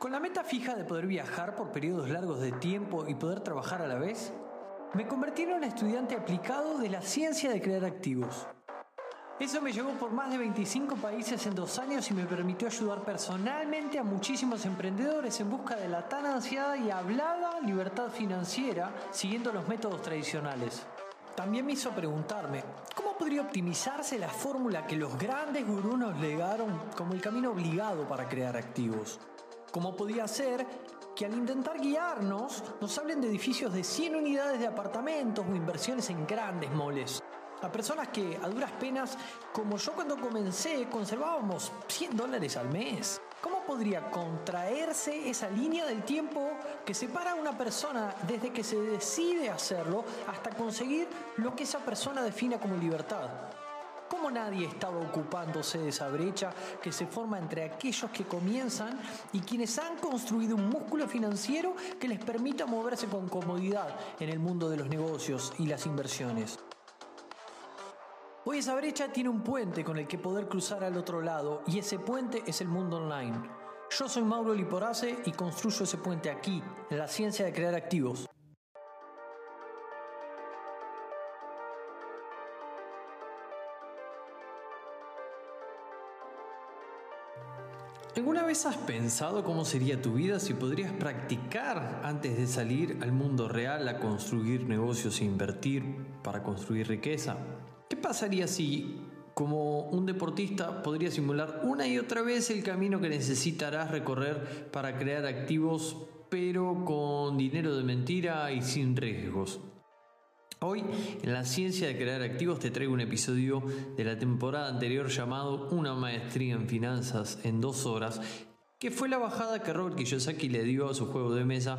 Con la meta fija de poder viajar por periodos largos de tiempo y poder trabajar a la vez, me convertí en un estudiante aplicado de la ciencia de crear activos. Eso me llevó por más de 25 países en dos años y me permitió ayudar personalmente a muchísimos emprendedores en busca de la tan ansiada y hablada libertad financiera siguiendo los métodos tradicionales. También me hizo preguntarme, ¿cómo podría optimizarse la fórmula que los grandes gurús nos legaron como el camino obligado para crear activos? ¿Cómo podía ser que al intentar guiarnos nos hablen de edificios de 100 unidades de apartamentos o inversiones en grandes moles? A personas que a duras penas, como yo cuando comencé, conservábamos 100 dólares al mes. ¿Cómo podría contraerse esa línea del tiempo que separa a una persona desde que se decide hacerlo hasta conseguir lo que esa persona defina como libertad? ¿Cómo nadie estaba ocupándose de esa brecha que se forma entre aquellos que comienzan y quienes han construido un músculo financiero que les permita moverse con comodidad en el mundo de los negocios y las inversiones? Hoy esa brecha tiene un puente con el que poder cruzar al otro lado y ese puente es el mundo online. Yo soy Mauro Liporace y construyo ese puente aquí, en la ciencia de crear activos. ¿Alguna vez has pensado cómo sería tu vida si podrías practicar antes de salir al mundo real a construir negocios e invertir para construir riqueza? ¿Qué pasaría si, como un deportista, podrías simular una y otra vez el camino que necesitarás recorrer para crear activos, pero con dinero de mentira y sin riesgos? Hoy, en la ciencia de crear activos, te traigo un episodio de la temporada anterior llamado Una maestría en finanzas en dos horas, que fue la bajada que Robert Kiyosaki le dio a su juego de mesa.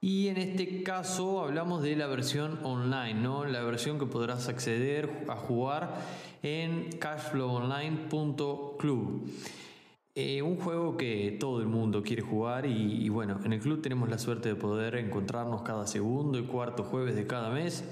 Y en este caso hablamos de la versión online, ¿no? la versión que podrás acceder a jugar en cashflowonline.club. Eh, un juego que todo el mundo quiere jugar y, bueno, en el club tenemos la suerte de poder encontrarnos cada segundo y cuarto jueves de cada mes,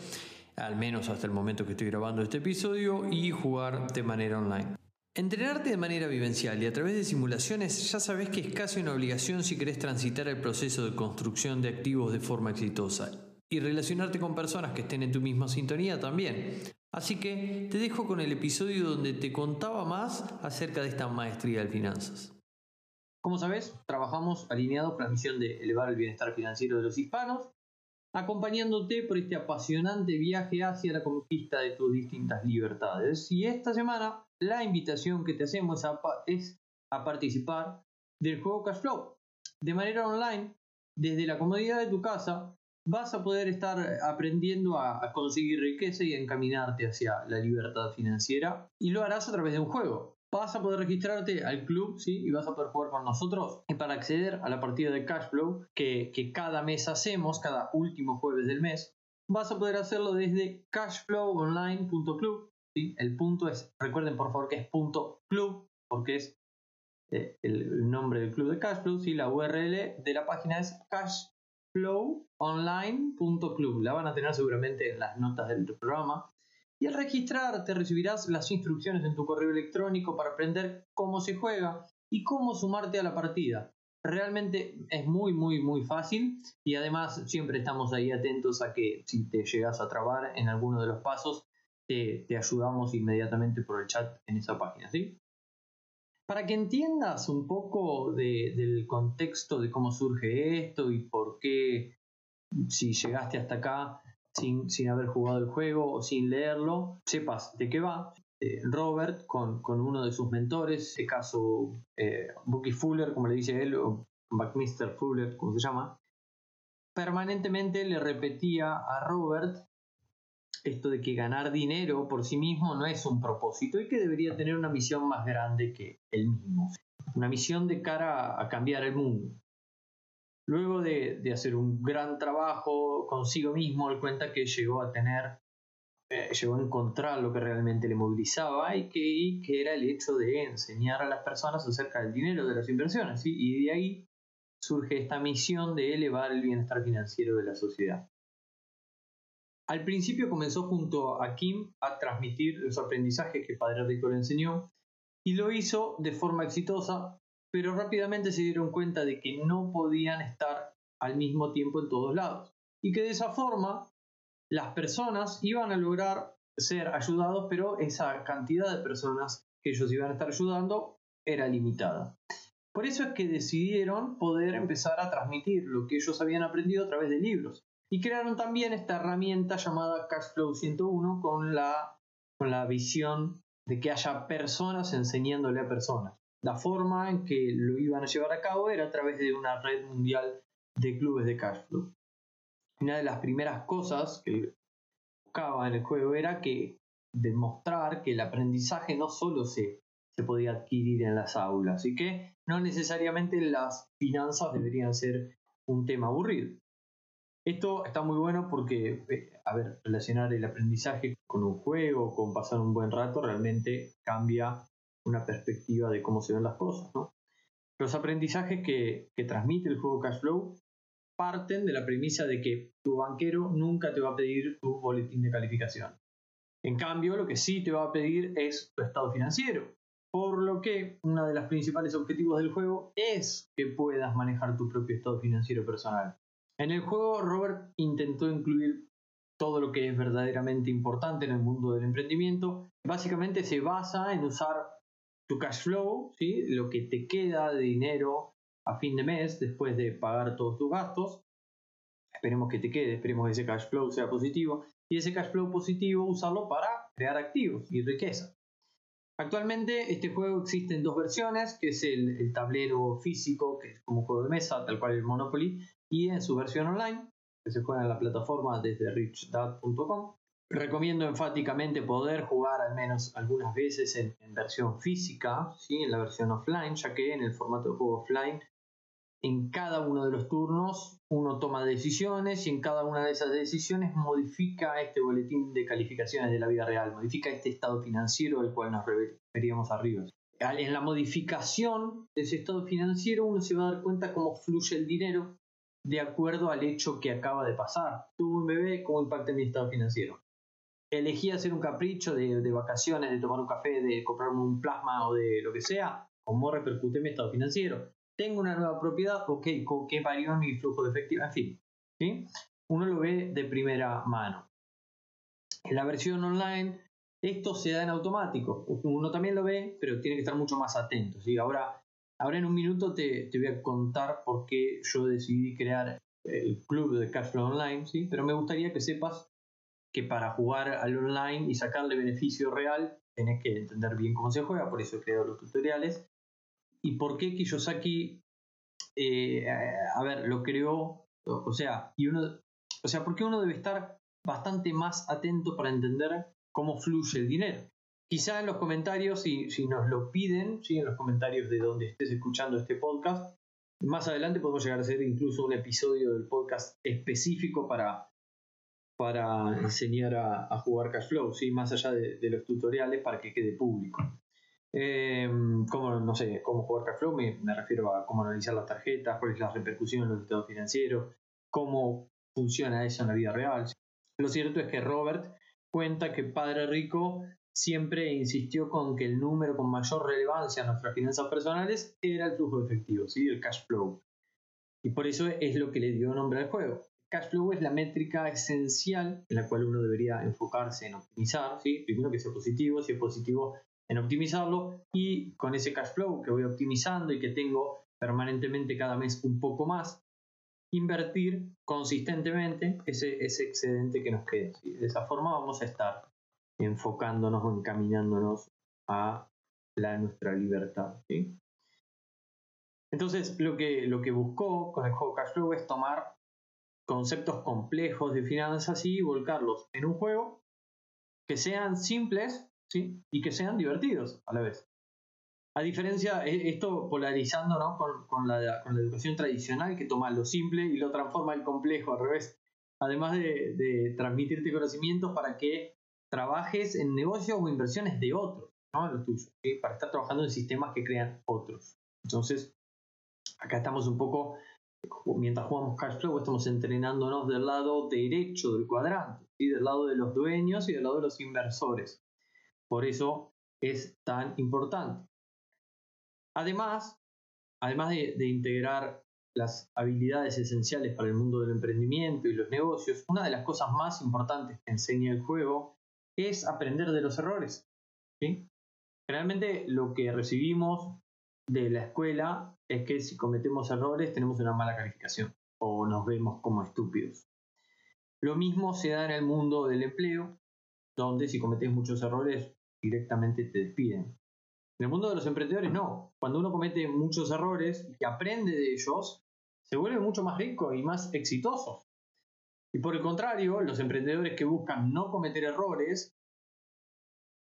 al menos hasta el momento que estoy grabando este episodio, y jugar de manera online. Entrenarte de manera vivencial y a través de simulaciones ya sabes que es casi una obligación si querés transitar el proceso de construcción de activos de forma exitosa y relacionarte con personas que estén en tu misma sintonía también. Así que te dejo con el episodio donde te contaba más acerca de esta maestría de finanzas. Como sabes, trabajamos alineados con la misión de elevar el bienestar financiero de los hispanos, acompañándote por este apasionante viaje hacia la conquista de tus distintas libertades. Y esta semana la invitación que te hacemos es a participar del juego Cashflow de manera online desde la comodidad de tu casa vas a poder estar aprendiendo a, conseguir riqueza y a encaminarte hacia la libertad financiera y lo harás a través de un juego. Vas a poder registrarte al club ¿sí? y vas a poder jugar con nosotros. Y para acceder a la partida de Cashflow que, que cada mes hacemos, cada último jueves del mes, vas a poder hacerlo desde cashflowonline.club. ¿sí? El punto es, recuerden por favor que es punto club, porque es eh, el, nombre del club de Cashflow. ¿sí? La URL de la página es cash flowonline.club. La van a tener seguramente en las notas del programa. Y al registrarte recibirás las instrucciones en tu correo electrónico para aprender cómo se juega y cómo sumarte a la partida. Realmente es muy, muy, muy fácil y además siempre estamos ahí atentos a que si te llegas a trabar en alguno de los pasos, te, te ayudamos inmediatamente por el chat en esa página. ¿sí? Para que entiendas un poco del contexto de cómo surge esto y por qué, si llegaste hasta acá sin, haber jugado el juego o sin leerlo, sepas de qué va. Eh, Robert, con, uno de sus mentores, este caso eh, Bucky Fuller, como le dice él, o Buckminster Fuller, como se llama, permanentemente le repetía a Robert esto de que ganar dinero por sí mismo no es un propósito y que debería tener una misión más grande que él mismo. Una misión de cara a cambiar el mundo. Luego de, hacer un gran trabajo consigo mismo, él cuenta que llegó a tener, eh, llegó a encontrar lo que realmente le movilizaba y que, que, era el hecho de enseñar a las personas acerca del dinero, de las inversiones. Y de ahí surge esta misión de elevar el bienestar financiero de la sociedad. Al principio comenzó junto a Kim a transmitir los aprendizajes que Padre Rico le enseñó y lo hizo de forma exitosa pero rápidamente se dieron cuenta de que no podían estar al mismo tiempo en todos lados y que de esa forma las personas iban a lograr ser ayudados, pero esa cantidad de personas que ellos iban a estar ayudando era limitada. Por eso es que decidieron poder empezar a transmitir lo que ellos habían aprendido a través de libros. Y crearon también esta herramienta llamada Cashflow 101 con la, con la visión de que haya personas enseñándole a personas. La forma en que lo iban a llevar a cabo era a través de una red mundial de clubes de Cashflow. Una de las primeras cosas que buscaba en el juego era que demostrar que el aprendizaje no solo se se podía adquirir en las aulas y que no necesariamente las finanzas deberían ser un tema aburrido. Esto está muy bueno porque, eh, a ver, relacionar el aprendizaje con un juego, con pasar un buen rato, realmente cambia una perspectiva de cómo se ven las cosas. Los aprendizajes que, transmite el juego Cashflow parten de la premisa de que tu banquero nunca te va a pedir tu boletín de calificación. En cambio, lo que sí te va a pedir es tu estado financiero. Por lo que uno de los principales objetivos del juego es que puedas manejar tu propio estado financiero personal. En el juego, Robert intentó incluir todo lo que es verdaderamente importante en el mundo del emprendimiento. Básicamente se basa en usar tu cash flow, ¿sí? lo que te queda de dinero a fin de mes después de pagar todos tus gastos. Esperemos que te quede, esperemos que ese cash flow sea positivo. Y ese cash flow positivo usarlo para crear activos y riqueza. Actualmente este juego existe en dos versiones, que es el, tablero físico, que es como juego de mesa, tal cual el Monopoly, y en su versión online, que se juega en la plataforma desde richdad.com. Recomiendo enfáticamente poder jugar al menos algunas veces en, en, versión física, ¿sí? en la versión offline, ya que en el formato de juego offline en cada uno de los turnos uno toma decisiones y en cada una de esas decisiones modifica este boletín de calificaciones de la vida real, modifica este estado financiero del cual nos referíamos arriba. En la modificación de ese estado financiero uno se va a dar cuenta cómo fluye el dinero de acuerdo al hecho que acaba de pasar. Tuve un bebé, ¿cómo impacta en mi estado financiero? Elegí hacer un capricho de, de vacaciones, de tomar un café, de comprarme un plasma o de lo que sea, ¿cómo repercute en mi estado financiero? tengo una nueva propiedad, ok, ¿con qué varió mi flujo de efectivo? En fin, ¿sí? uno lo ve de primera mano. En la versión online, esto se da en automático. Uno también lo ve, pero tiene que estar mucho más atento. ¿sí? Ahora, ahora en un minuto te, te voy a contar por qué yo decidí crear el club de Cashflow Online, ¿sí? pero me gustaría que sepas que para jugar al online y sacarle beneficio real, tenés que entender bien cómo se juega, por eso he creado los tutoriales y por qué Kiyosaki, eh, a ver, lo creó, o sea, y uno, o sea, por qué uno debe estar bastante más atento para entender cómo fluye el dinero. Quizá en los comentarios, si, si nos lo piden, ¿sí? en los comentarios de donde estés escuchando este podcast, más adelante podemos llegar a hacer incluso un episodio del podcast específico para, para enseñar a, jugar cash flow, ¿sí? más allá de, los tutoriales para que quede público. Eh, no sé, cómo jugar Cashflow, me, me refiero a cómo analizar las tarjetas, cuál es la repercusión en los estados financieros, cómo funciona eso en la vida real. Lo cierto es que Robert cuenta que Padre Rico siempre insistió con que el número con mayor relevancia en nuestras finanzas personales era el flujo efectivo, ¿sí? el cash flow. Y por eso es lo que le dio nombre al juego. Cash flow es la métrica esencial en la cual uno debería enfocarse en optimizar, ¿sí? primero que sea positivo, si es positivo en optimizarlo y con ese cash flow que voy optimizando y que tengo permanentemente cada mes un poco más, invertir consistentemente ese, ese excedente que nos queda. De esa forma vamos a estar enfocándonos o encaminándonos a la, nuestra libertad. Entonces, lo que, lo que buscó con el juego Cash Flow es tomar conceptos complejos de finanzas y volcarlos en un juego que sean simples y que sean divertidos a la vez. A diferencia, e, esto polarizando con, la, educación tradicional que toma lo simple y lo transforma en complejo al revés. Además de, transmitirte conocimientos para que trabajes en negocios o inversiones de otros, ¿no? los tuyos, para estar trabajando en sistemas que crean otros. Entonces, acá estamos un poco, mientras jugamos cash flow, estamos entrenándonos del lado derecho del cuadrante, del lado de los dueños y del lado de los inversores. Por eso es tan importante. Además, además de, integrar las habilidades esenciales para el mundo del emprendimiento y los negocios, una de las cosas más importantes que enseña el juego es aprender de los errores. Generalmente lo que recibimos de la escuela es que si cometemos errores tenemos una mala calificación o nos vemos como estúpidos. Lo mismo se da en el mundo del empleo, donde si cometes muchos errores directamente te despiden. En el mundo de los emprendedores no. Cuando uno comete muchos errores y aprende de ellos, se vuelve mucho más rico y más exitoso. Y por el contrario, los emprendedores que buscan no cometer errores,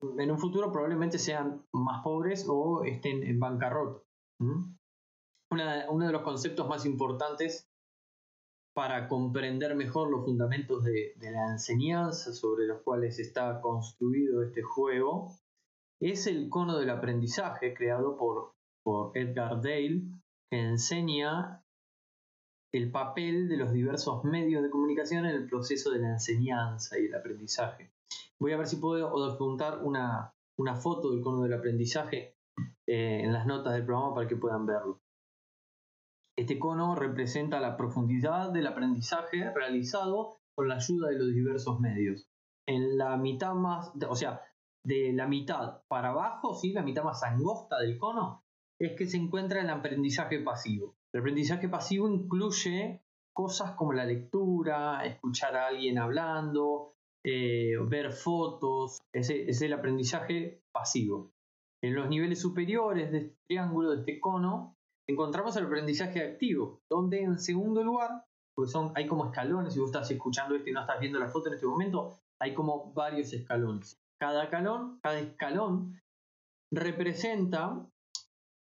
en un futuro probablemente sean más pobres o estén en bancarrota. uno de los conceptos más importantes para comprender mejor los fundamentos de, de, la enseñanza sobre los cuales está construido este juego es el cono del aprendizaje creado por, por Edgar Dale, que enseña el papel de los diversos medios de comunicación en el proceso de la enseñanza y el aprendizaje. Voy a ver si puedo adjuntar una, una foto del cono del aprendizaje eh, en las notas del programa para que puedan verlo. Este cono representa la profundidad del aprendizaje realizado con la ayuda de los diversos medios. En la mitad más, o sea, de la mitad para abajo, ¿sí? la mitad más angosta del cono, es que se encuentra el aprendizaje pasivo. El aprendizaje pasivo incluye cosas como la lectura, escuchar a alguien hablando, eh, ver fotos, ese es el aprendizaje pasivo. En los niveles superiores de este triángulo, de este cono, encontramos el aprendizaje activo, donde en segundo lugar, porque son, hay como escalones, si vos estás escuchando esto y no estás viendo la foto en este momento, hay como varios escalones. Cada escalón, cada escalón representa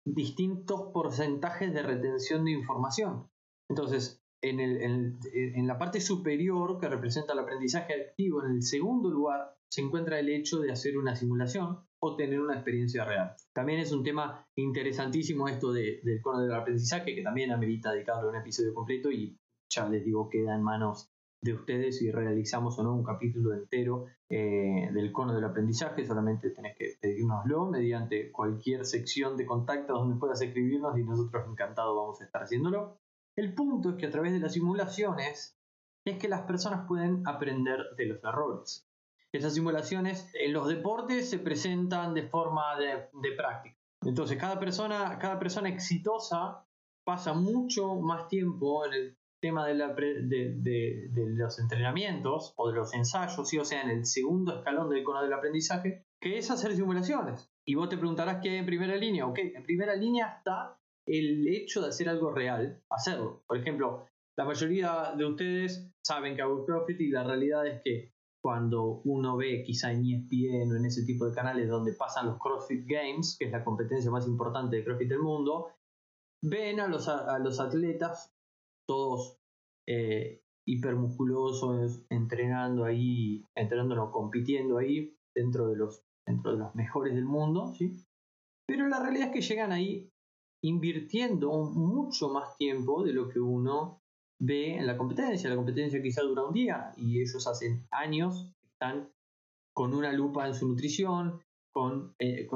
distintos porcentajes de retención de información. Entonces, en, en, la parte superior, que representa el aprendizaje activo, en el segundo lugar, se encuentra el hecho de hacer una simulación o tener una experiencia real. También es un tema interesantísimo esto del cono del aprendizaje, que también amerita dedicarle un episodio completo y ya les digo, queda en manos de ustedes si realizamos o no un capítulo entero eh, del cono del aprendizaje. Solamente tenés que pedirnoslo mediante cualquier sección de contacto donde puedas escribirnos y nosotros encantados vamos a estar haciéndolo. El punto es que a través de las simulaciones es que las personas pueden aprender de los errores. Esas simulaciones en los deportes se presentan de forma de, de práctica. Entonces, cada persona, cada persona exitosa pasa mucho más tiempo en el tema de, los entrenamientos o de los ensayos, o sea, en el segundo escalón del cono del aprendizaje, que es hacer simulaciones. Y vos te preguntarás qué hay en primera línea. Ok, en primera línea está el hecho de hacer algo real, hacerlo. Por ejemplo, la mayoría de ustedes saben que hago CrossFit y la realidad es que cuando uno ve quizá en ESPN o en ese tipo de canales donde pasan los CrossFit Games, que es la competencia más importante de CrossFit del mundo, ven a los atletas todos eh, hipermusculosos, entrenando ahí, entrenando, compitiendo ahí dentro de, los, dentro de los mejores del mundo, ¿sí? Pero la realidad es que llegan ahí invirtiendo mucho más tiempo de lo que uno ve en la competencia. La competencia quizá dura un día y ellos hacen años, están con una lupa en su nutrición, con, eh,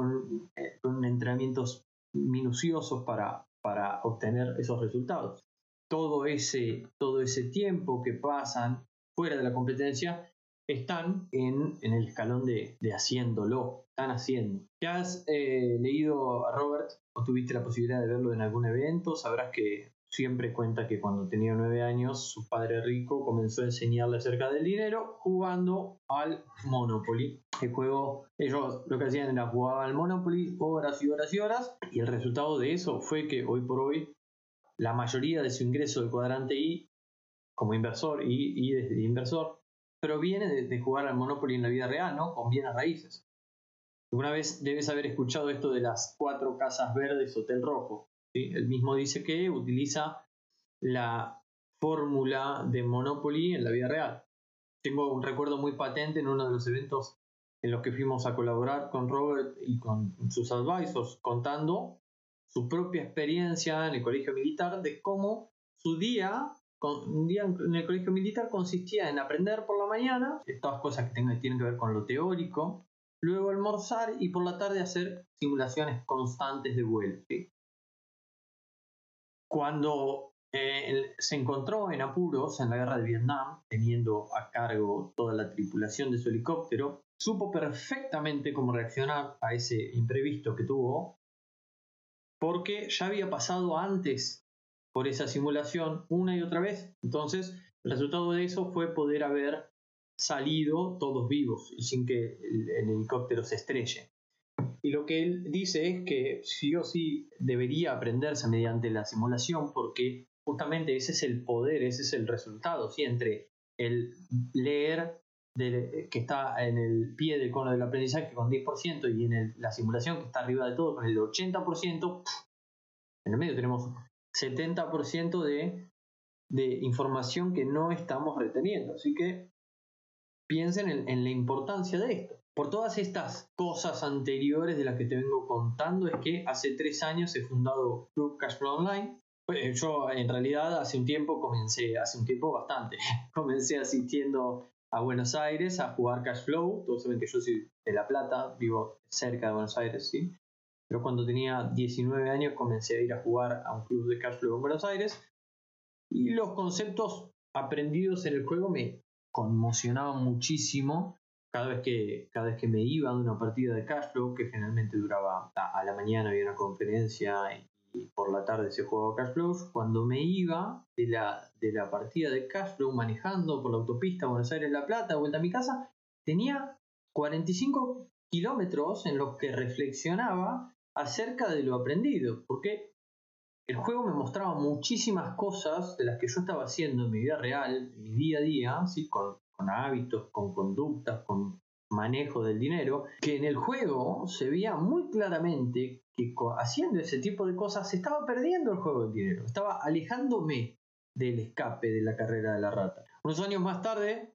eh, con entrenamientos minuciosos para, para obtener esos resultados todo ese, todo ese tiempo que pasan fuera de la competencia están en, el escalón de, haciéndolo, están haciendo. ¿Ya has eh, leído a Robert o tuviste la posibilidad de verlo en algún evento? Sabrás que siempre cuenta que cuando tenía nueve años su padre rico comenzó a enseñarle acerca del dinero jugando al Monopoly. El juego, ellos lo que hacían era jugar al Monopoly horas y horas y horas y el resultado de eso fue que hoy por hoy la mayoría de su ingreso del cuadrante I como inversor y, desde inversor proviene de, jugar al Monopoly en la vida real, ¿no? Con bienes raíces. Alguna vez debes haber escuchado esto de las cuatro casas verdes Hotel Rojo. ¿sí? Él mismo dice que utiliza la fórmula de Monopoly en la vida real. Tengo un recuerdo muy patente en uno de los eventos en los que fuimos a colaborar con Robert y con sus advisors, contando su propia experiencia en el colegio militar de cómo su día, en el colegio militar consistía en aprender por la mañana, todas cosas que tienen que ver con lo teórico, luego almorzar y por la tarde hacer simulaciones constantes de vuelo. Cuando eh, se encontró en apuros en la guerra de Vietnam, teniendo a cargo toda la tripulación de su helicóptero, supo perfectamente cómo reaccionar a ese imprevisto que tuvo, porque ya había pasado antes por esa simulación una y otra vez. Entonces, el resultado de eso fue poder haber salido todos vivos y sin que el, helicóptero se estrelle. Y lo que él dice es que sí o sí debería aprenderse mediante la simulación porque justamente ese es el poder, ese es el resultado, ¿sí? entre el leer que está en el pie del cono del aprendizaje con 10% y en la simulación que está arriba de todo con el 80%, en el medio tenemos 70% de, de información que no estamos reteniendo. Así que piensen en, la importancia de esto. Por todas estas cosas anteriores de las que te vengo contando, es que hace tres años he fundado Club Cashflow Online. Pues, yo en realidad hace un tiempo comencé, hace un tiempo bastante, comencé asistiendo a Buenos Aires a jugar Cashflow. Todos saben que yo soy de La Plata, vivo cerca de Buenos Aires, ¿sí? Pero cuando tenía 19 años comencé a ir a jugar a un club de Cashflow en Buenos Aires y los conceptos aprendidos en el juego me conmocionaba muchísimo cada vez que, cada vez que me iba de una partida de Cashflow, que generalmente duraba a, la mañana había una conferencia por la tarde se jugaba Cashflow, cuando me iba de la, de la partida de Cashflow manejando por la autopista Buenos Aires-La Plata, vuelta a mi casa, tenía 45 kilómetros en los que reflexionaba acerca de lo aprendido, porque el juego me mostraba muchísimas cosas de las que yo estaba haciendo en mi vida real, en mi día a día, ¿sí? con, hábitos, con conductas, con manejo del dinero, que en el juego se veía muy claramente que haciendo ese tipo de cosas se estaba perdiendo el juego del dinero, estaba alejándome del escape de la carrera de la rata. Unos años más tarde,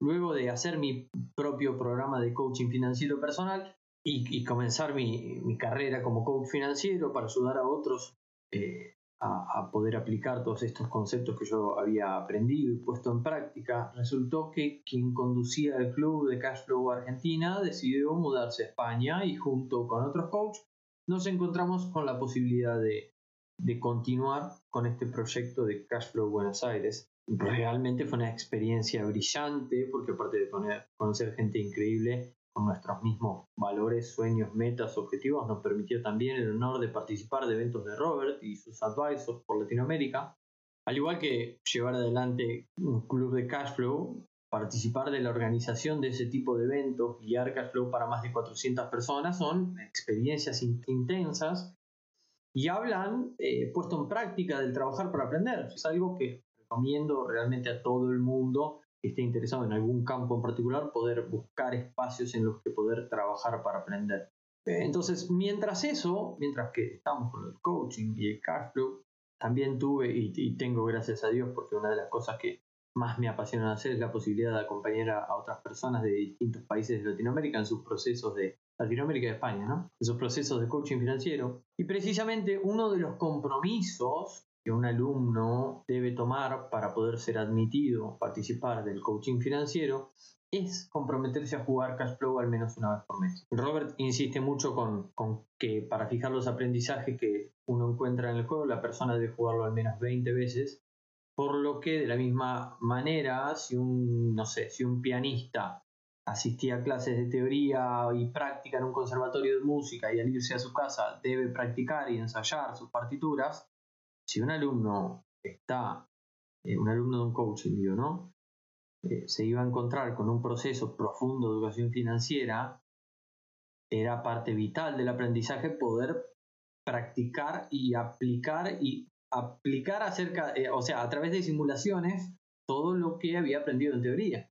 luego de hacer mi propio programa de coaching financiero personal y, comenzar mi, mi carrera como coach financiero para ayudar a otros eh, a, poder aplicar todos estos conceptos que yo había aprendido y puesto en práctica, resultó que quien conducía el club de Cashflow Argentina decidió mudarse a España y junto con otros coaches nos encontramos con la posibilidad de, de continuar con este proyecto de Cashflow Buenos Aires. Realmente fue una experiencia brillante porque aparte de conocer gente increíble, con nuestros mismos valores, sueños, metas, objetivos, nos permitió también el honor de participar de eventos de Robert y sus advisors por Latinoamérica, al igual que llevar adelante un club de cashflow, participar de la organización de ese tipo de eventos, guiar cashflow para más de 400 personas, son experiencias intensas y hablan, eh, puesto en práctica, del trabajar para aprender. Es algo que recomiendo realmente a todo el mundo esté interesado en algún campo en particular, poder buscar espacios en los que poder trabajar para aprender. Eh, entonces, mientras eso, mientras que estamos con el coaching y el cash flow, también tuve y, tengo, gracias a Dios, porque una de las cosas que más me apasiona hacer es la posibilidad de acompañar a, otras personas de distintos países de Latinoamérica en sus procesos de Latinoamérica y España, ¿no? En sus procesos de coaching financiero. Y precisamente uno de los compromisos que un alumno debe tomar para poder ser admitido, participar del coaching financiero, es comprometerse a jugar cash flow al menos una vez por mes. Robert insiste mucho con, que para fijar los aprendizajes que uno encuentra en el juego, la persona debe jugarlo al menos 20 veces, por lo que de la misma manera, si un, no sé, si un pianista asistía a clases de teoría y práctica en un conservatorio de música y al irse a su casa debe practicar y ensayar sus partituras, si un alumno está, eh, un alumno de un coaching, ¿no? Eh, se iba a encontrar con un proceso profundo de educación financiera, era parte vital del aprendizaje poder practicar y aplicar y aplicar acerca, eh, o sea, a través de simulaciones, todo lo que había aprendido en teoría.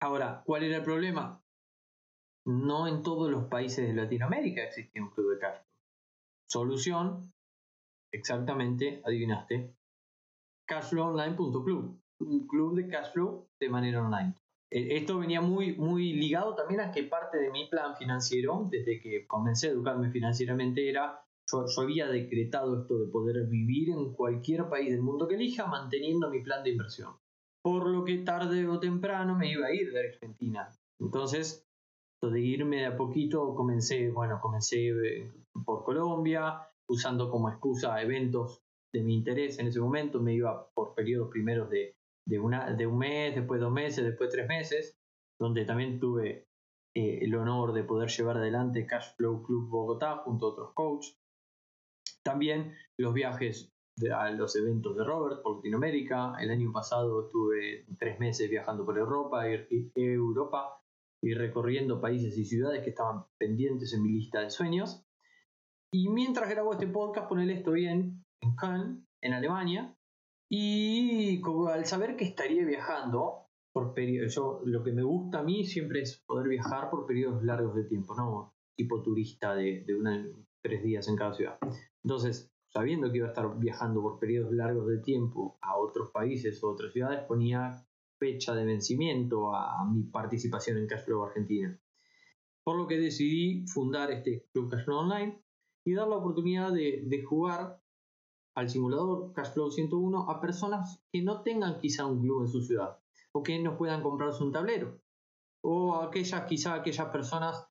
Ahora, ¿cuál era el problema? No en todos los países de Latinoamérica existía un club de cash Solución, exactamente, adivinaste, cashflowonline.club, un club de cashflow de manera online. Eh, esto venía muy, muy ligado también a que parte de mi plan financiero, desde que comencé a educarme financieramente, era, yo, yo había decretado esto de poder vivir en cualquier país del mundo que elija manteniendo mi plan de inversión. Por lo que tarde o temprano me iba a ir de Argentina. Entonces, de irme de a poquito, comencé, bueno, comencé eh, por Colombia, usando como excusa eventos de mi interés en ese momento, me iba por periodos primeros de, de, una, de un mes, después dos meses, después tres meses, donde también tuve eh, el honor de poder llevar adelante Cash Flow Club Bogotá junto a otros coaches. También los viajes a los eventos de Robert por Latinoamérica. El año pasado estuve tres meses viajando por Europa y Europa y recorriendo países y ciudades que estaban pendientes en mi lista de sueños. Y mientras grabo este podcast, ponele estoy en, en Köln, en Alemania, y al saber que estaría viajando por yo lo que me gusta a mí siempre es poder viajar por periodos largos de tiempo, no tipo turista de, de una, tres días en cada ciudad. Entonces, sabiendo que iba a estar viajando por periodos largos de tiempo a otros países o otras ciudades, ponía fecha de vencimiento a mi participación en Cashflow Argentina. Por lo que decidí fundar este Club Cashflow Online y dar la oportunidad de, de jugar al simulador Cashflow 101 a personas que no tengan quizá un club en su ciudad o que no puedan comprarse un tablero o aquellas quizá aquellas personas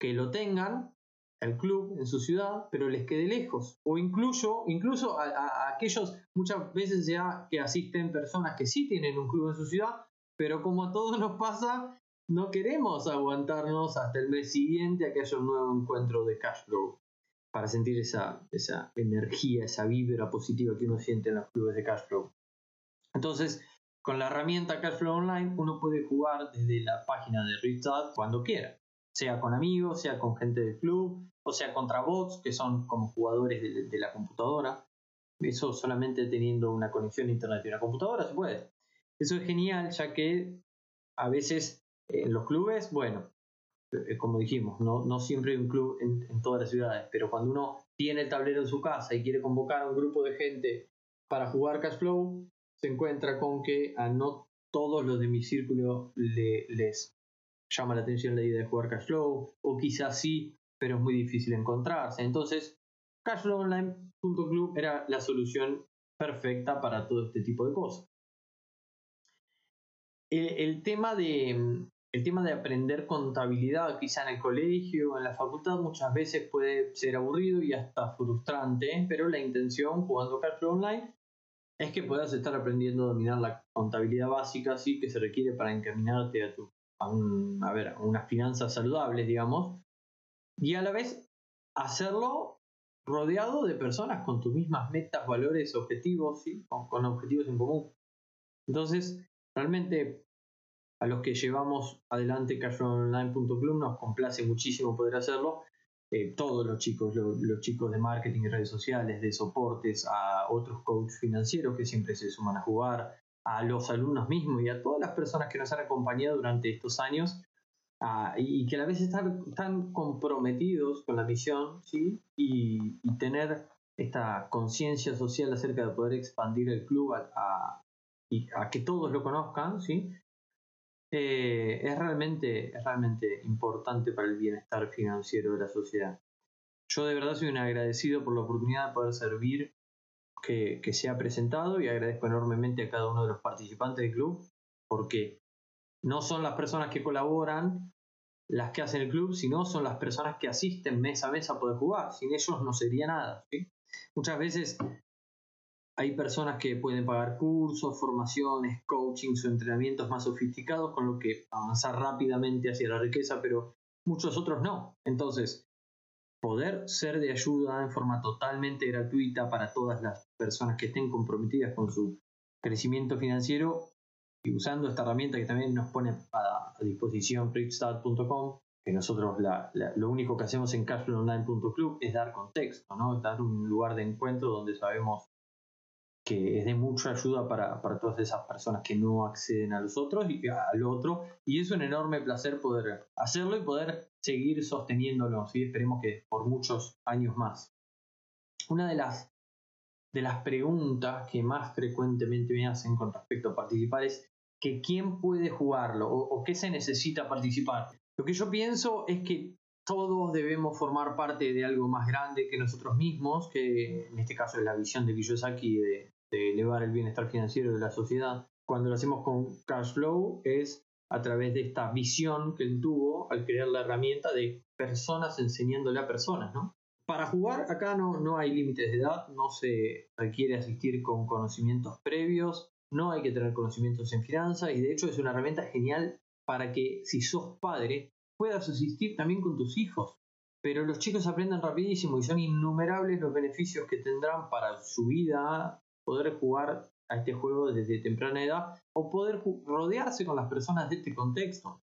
que lo tengan el club en su ciudad, pero les quede lejos. O incluso, incluso a, aquellos, muchas veces ya que asisten personas que sí tienen un club en su ciudad, pero como a todos nos pasa, no queremos aguantarnos hasta el mes siguiente a que haya un nuevo encuentro de cash flow para sentir esa, esa energía, esa vibra positiva que uno siente en los clubes de cash flow. Entonces, con la herramienta Cashflow Online, uno puede jugar desde la página de Ripstart cuando quiera sea con amigos, sea con gente del club, o sea contra bots, que son como jugadores de, la computadora. Eso solamente teniendo una conexión a internet y una computadora se puede. Eso es genial, ya que a veces en los clubes, bueno, como dijimos, no, no siempre hay un club en, todas las ciudades, pero cuando uno tiene el tablero en su casa y quiere convocar a un grupo de gente para jugar Cashflow, se encuentra con que a no todos los de mi círculo le, les llama la atención la idea de jugar Cashflow, o quizás sí, pero es muy difícil encontrarse. Entonces, cashflowonline.club era la solución perfecta para todo este tipo de cosas. El, tema de, el tema de aprender contabilidad, quizá en el colegio, en la facultad, muchas veces puede ser aburrido y hasta frustrante, pero la intención jugando Cashflow Online es que puedas estar aprendiendo a dominar la contabilidad básica, sí, que se requiere para encaminarte a tu a, ver, unas finanzas saludables, digamos, y a la vez hacerlo rodeado de personas con tus mismas metas, valores, objetivos, ¿sí? con, objetivos en común. Entonces, realmente a los que llevamos adelante cashflowonline.club nos complace muchísimo poder hacerlo. Eh, todos los chicos, los chicos de marketing y redes sociales, de soportes, a otros coaches financieros que siempre se suman a jugar, a los alumnos mismos y a todas las personas que nos han acompañado durante estos años y que a la vez están, tan comprometidos con la misión ¿sí? y, tener esta conciencia social acerca de poder expandir el club a, a, que todos lo conozcan, ¿sí? Eh, es, realmente, es realmente importante para el bienestar financiero de la sociedad. Yo de verdad soy un agradecido por la oportunidad de poder servir que, se ha presentado y agradezco enormemente a cada uno de los participantes del club porque no son las personas que colaboran las que hacen el club, sino son las personas que asisten mes a mes a poder jugar. Sin ellos no sería nada. Muchas veces hay personas que pueden pagar cursos, formaciones, coachings o entrenamientos más sofisticados con lo que avanzar rápidamente hacia la riqueza, pero muchos otros no. Entonces, poder ser de ayuda en forma totalmente gratuita para todas las personas que estén comprometidas con su crecimiento financiero y usando esta herramienta que también nos pone a, disposición pripstart.com, que nosotros lo único que hacemos en cashflowonline.club es dar contexto, ¿no? dar un lugar de encuentro donde sabemos que es de mucha ayuda para, para, todas esas personas que no acceden a los otros y al otro. Y es un enorme placer poder hacerlo y poder seguir sosteniéndolo, y esperemos que por muchos años más. Una de las, de las preguntas que más frecuentemente me hacen con respecto a participar es que quién puede jugarlo o, o qué se necesita participar. Lo que yo pienso es que todos debemos formar parte de algo más grande que nosotros mismos, que en este caso es la visión de Kiyosaki de, de elevar el bienestar financiero de la sociedad. Cuando lo hacemos con Cashflow es a través de esta visión que él tuvo al crear la herramienta de personas enseñándole a personas, ¿no? Para jugar acá no, no hay límites de edad, no se requiere asistir con conocimientos previos, no hay que tener conocimientos en finanzas y de hecho es una herramienta genial para que si sos padre puedas asistir también con tus hijos. Pero los chicos aprenden rapidísimo y son innumerables los beneficios que tendrán para su vida poder jugar a este juego desde temprana edad o poder rodearse con las personas de este contexto.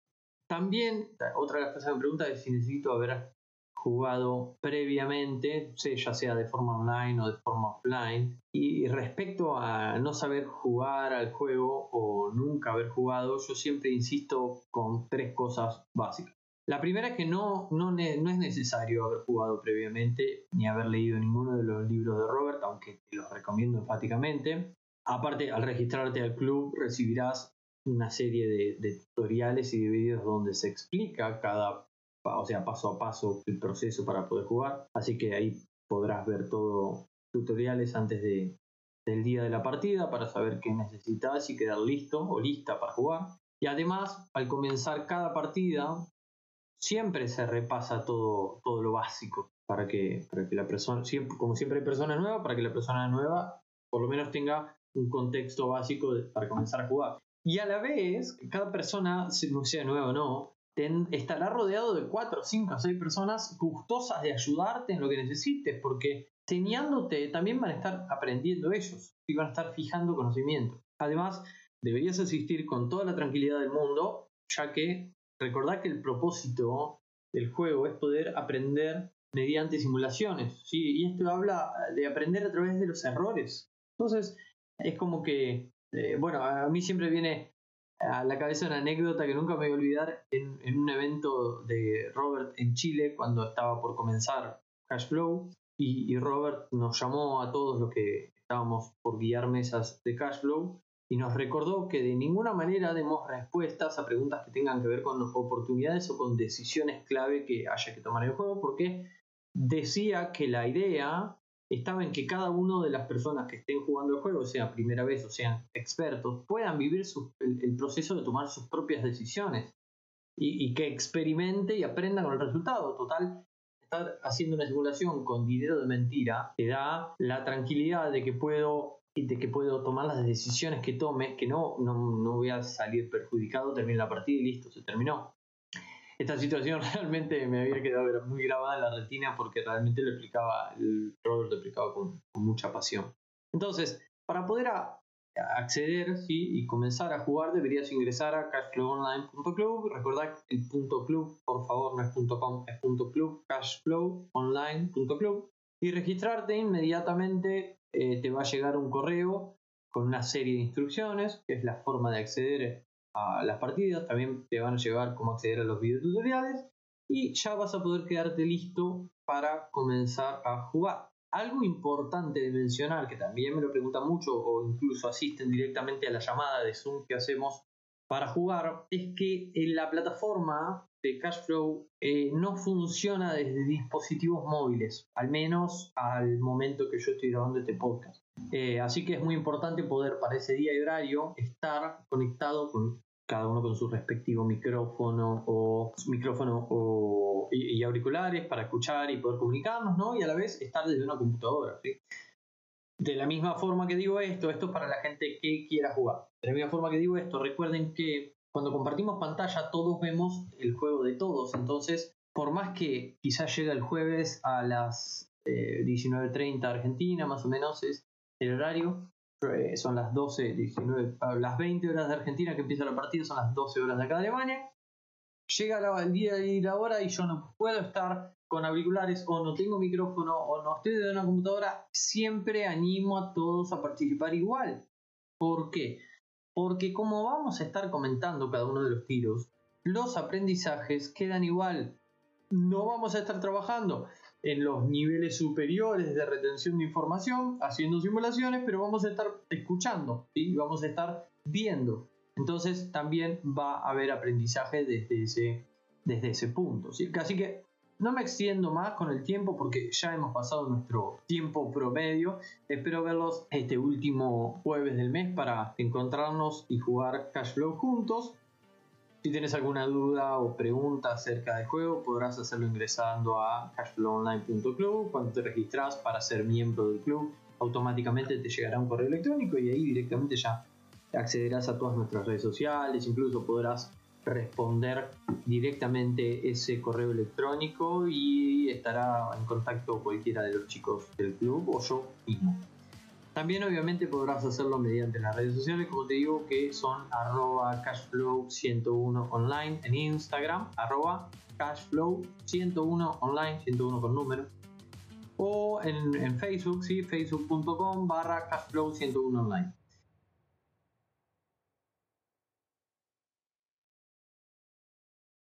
También, otra de las cosas que me pregunta es si necesito haber jugado previamente, ya sea de forma online o de forma offline. Y respecto a no saber jugar al juego o nunca haber jugado, yo siempre insisto con tres cosas básicas. La primera es que no, no, no, es necesario haber jugado previamente ni haber leído ninguno de los libros de Robert, aunque te los recomiendo enfáticamente. Aparte, al registrarte al club recibirás una serie de, tutoriales y de vídeos donde se explica cada o sea, paso a paso el proceso para poder jugar. Así que ahí podrás ver todo tutoriales antes de, del día de la partida para saber qué necesitas y quedar listo o lista para jugar. Y además, al comenzar cada partida, siempre se repasa todo, todo lo básico para que, para que la persona, como siempre hay personas nuevas, para que la persona nueva por lo menos tenga un contexto básico para comenzar a jugar. Y a la vez, cada persona, sea nueva o no, estará rodeado de 4, 5, 6 personas gustosas de ayudarte en lo que necesites, porque enseñándote también van a estar aprendiendo ellos y van a estar fijando conocimiento. Además, deberías asistir con toda la tranquilidad del mundo, ya que recordad que el propósito del juego es poder aprender mediante simulaciones, ¿sí? y esto habla de aprender a través de los errores. Entonces, es como que, eh, bueno, a mí siempre viene a la cabeza una anécdota que nunca me voy a olvidar en, un evento de Robert en Chile cuando estaba por comenzar Cashflow y, y Robert nos llamó a todos los que estábamos por guiar mesas de Cashflow y nos recordó que de ninguna manera demos respuestas a preguntas que tengan que ver con oportunidades o con decisiones clave que haya que tomar en el juego porque decía que la idea estaba en que cada una de las personas que estén jugando el juego, sea primera vez o sean expertos, puedan vivir el, proceso de tomar sus propias decisiones y, que experimente y aprenda con el resultado. Total, estar haciendo una simulación con dinero de mentira te da la tranquilidad de que puedo de que puedo tomar las decisiones que tome, que no, no, no voy a salir perjudicado, termino la partida y listo, se terminó esta situación realmente me había quedado muy grabada en la retina porque realmente lo explicaba, Robert lo explicaba con, mucha pasión. Entonces, para poder acceder ¿sí? y comenzar a jugar, deberías ingresar a cashflowonline.club. Recordad el punto club, por favor, no es punto .com, es punto .club, cashflowonline.club. Y registrarte inmediatamente eh, te va a llegar un correo con una serie de instrucciones, que es la forma de acceder a las partidas, también te van a llevar cómo acceder a los videotutoriales y ya vas a poder quedarte listo para comenzar a jugar. Algo importante de mencionar, que también me lo preguntan mucho o incluso asisten directamente a la llamada de Zoom que hacemos para jugar, es que en la plataforma Cashflow eh, no funciona desde dispositivos móviles, al menos al momento que yo estoy grabando este podcast. Eh, así que es muy importante poder para ese día y horario estar conectado con cada uno con su respectivo micrófono o micrófono o, y, auriculares para escuchar y poder comunicarnos, ¿no? Y a la vez estar desde una computadora, De la misma forma que digo esto, esto es para la gente que quiera jugar. De la misma forma que digo esto, recuerden que cuando compartimos pantalla todos vemos el juego de todos, entonces por más que quizás llegue el jueves a las 19.30 eh, Argentina, más o menos es el horario, eh, son las 12, 19, las 20 horas de Argentina que empieza la partida, son las 12 horas de acá de Alemania. Llega el día y la hora y yo no puedo estar con auriculares o no tengo micrófono o no estoy de una computadora, siempre animo a todos a participar igual. ¿Por qué? Porque como vamos a estar comentando cada uno de los tiros, los aprendizajes quedan igual. No vamos a estar trabajando en los niveles superiores de retención de información, haciendo simulaciones, pero vamos a estar escuchando y vamos a estar viendo. Entonces también va a haber aprendizaje desde ese, desde ese punto. ¿sí? Así que no me extiendo más con el tiempo porque ya hemos pasado nuestro tiempo promedio. Espero verlos este último jueves del mes para encontrarnos y jugar Cashflow juntos. Si tienes alguna duda o pregunta acerca del juego, podrás hacerlo ingresando a cashflowonline.club. Cuando te registras para ser miembro del club, automáticamente te llegará un correo electrónico y ahí directamente ya accederás a todas nuestras redes sociales, incluso podrás responder directamente ese correo electrónico y estará en contacto cualquiera de los chicos del club o yo mismo. También obviamente podrás hacerlo mediante las redes sociales, como te digo, que son arroba cashflow101 online en Instagram, arroba cashflow101 online, 101 con número, o en, Facebook, sí, facebook.com barra cashflow101 online.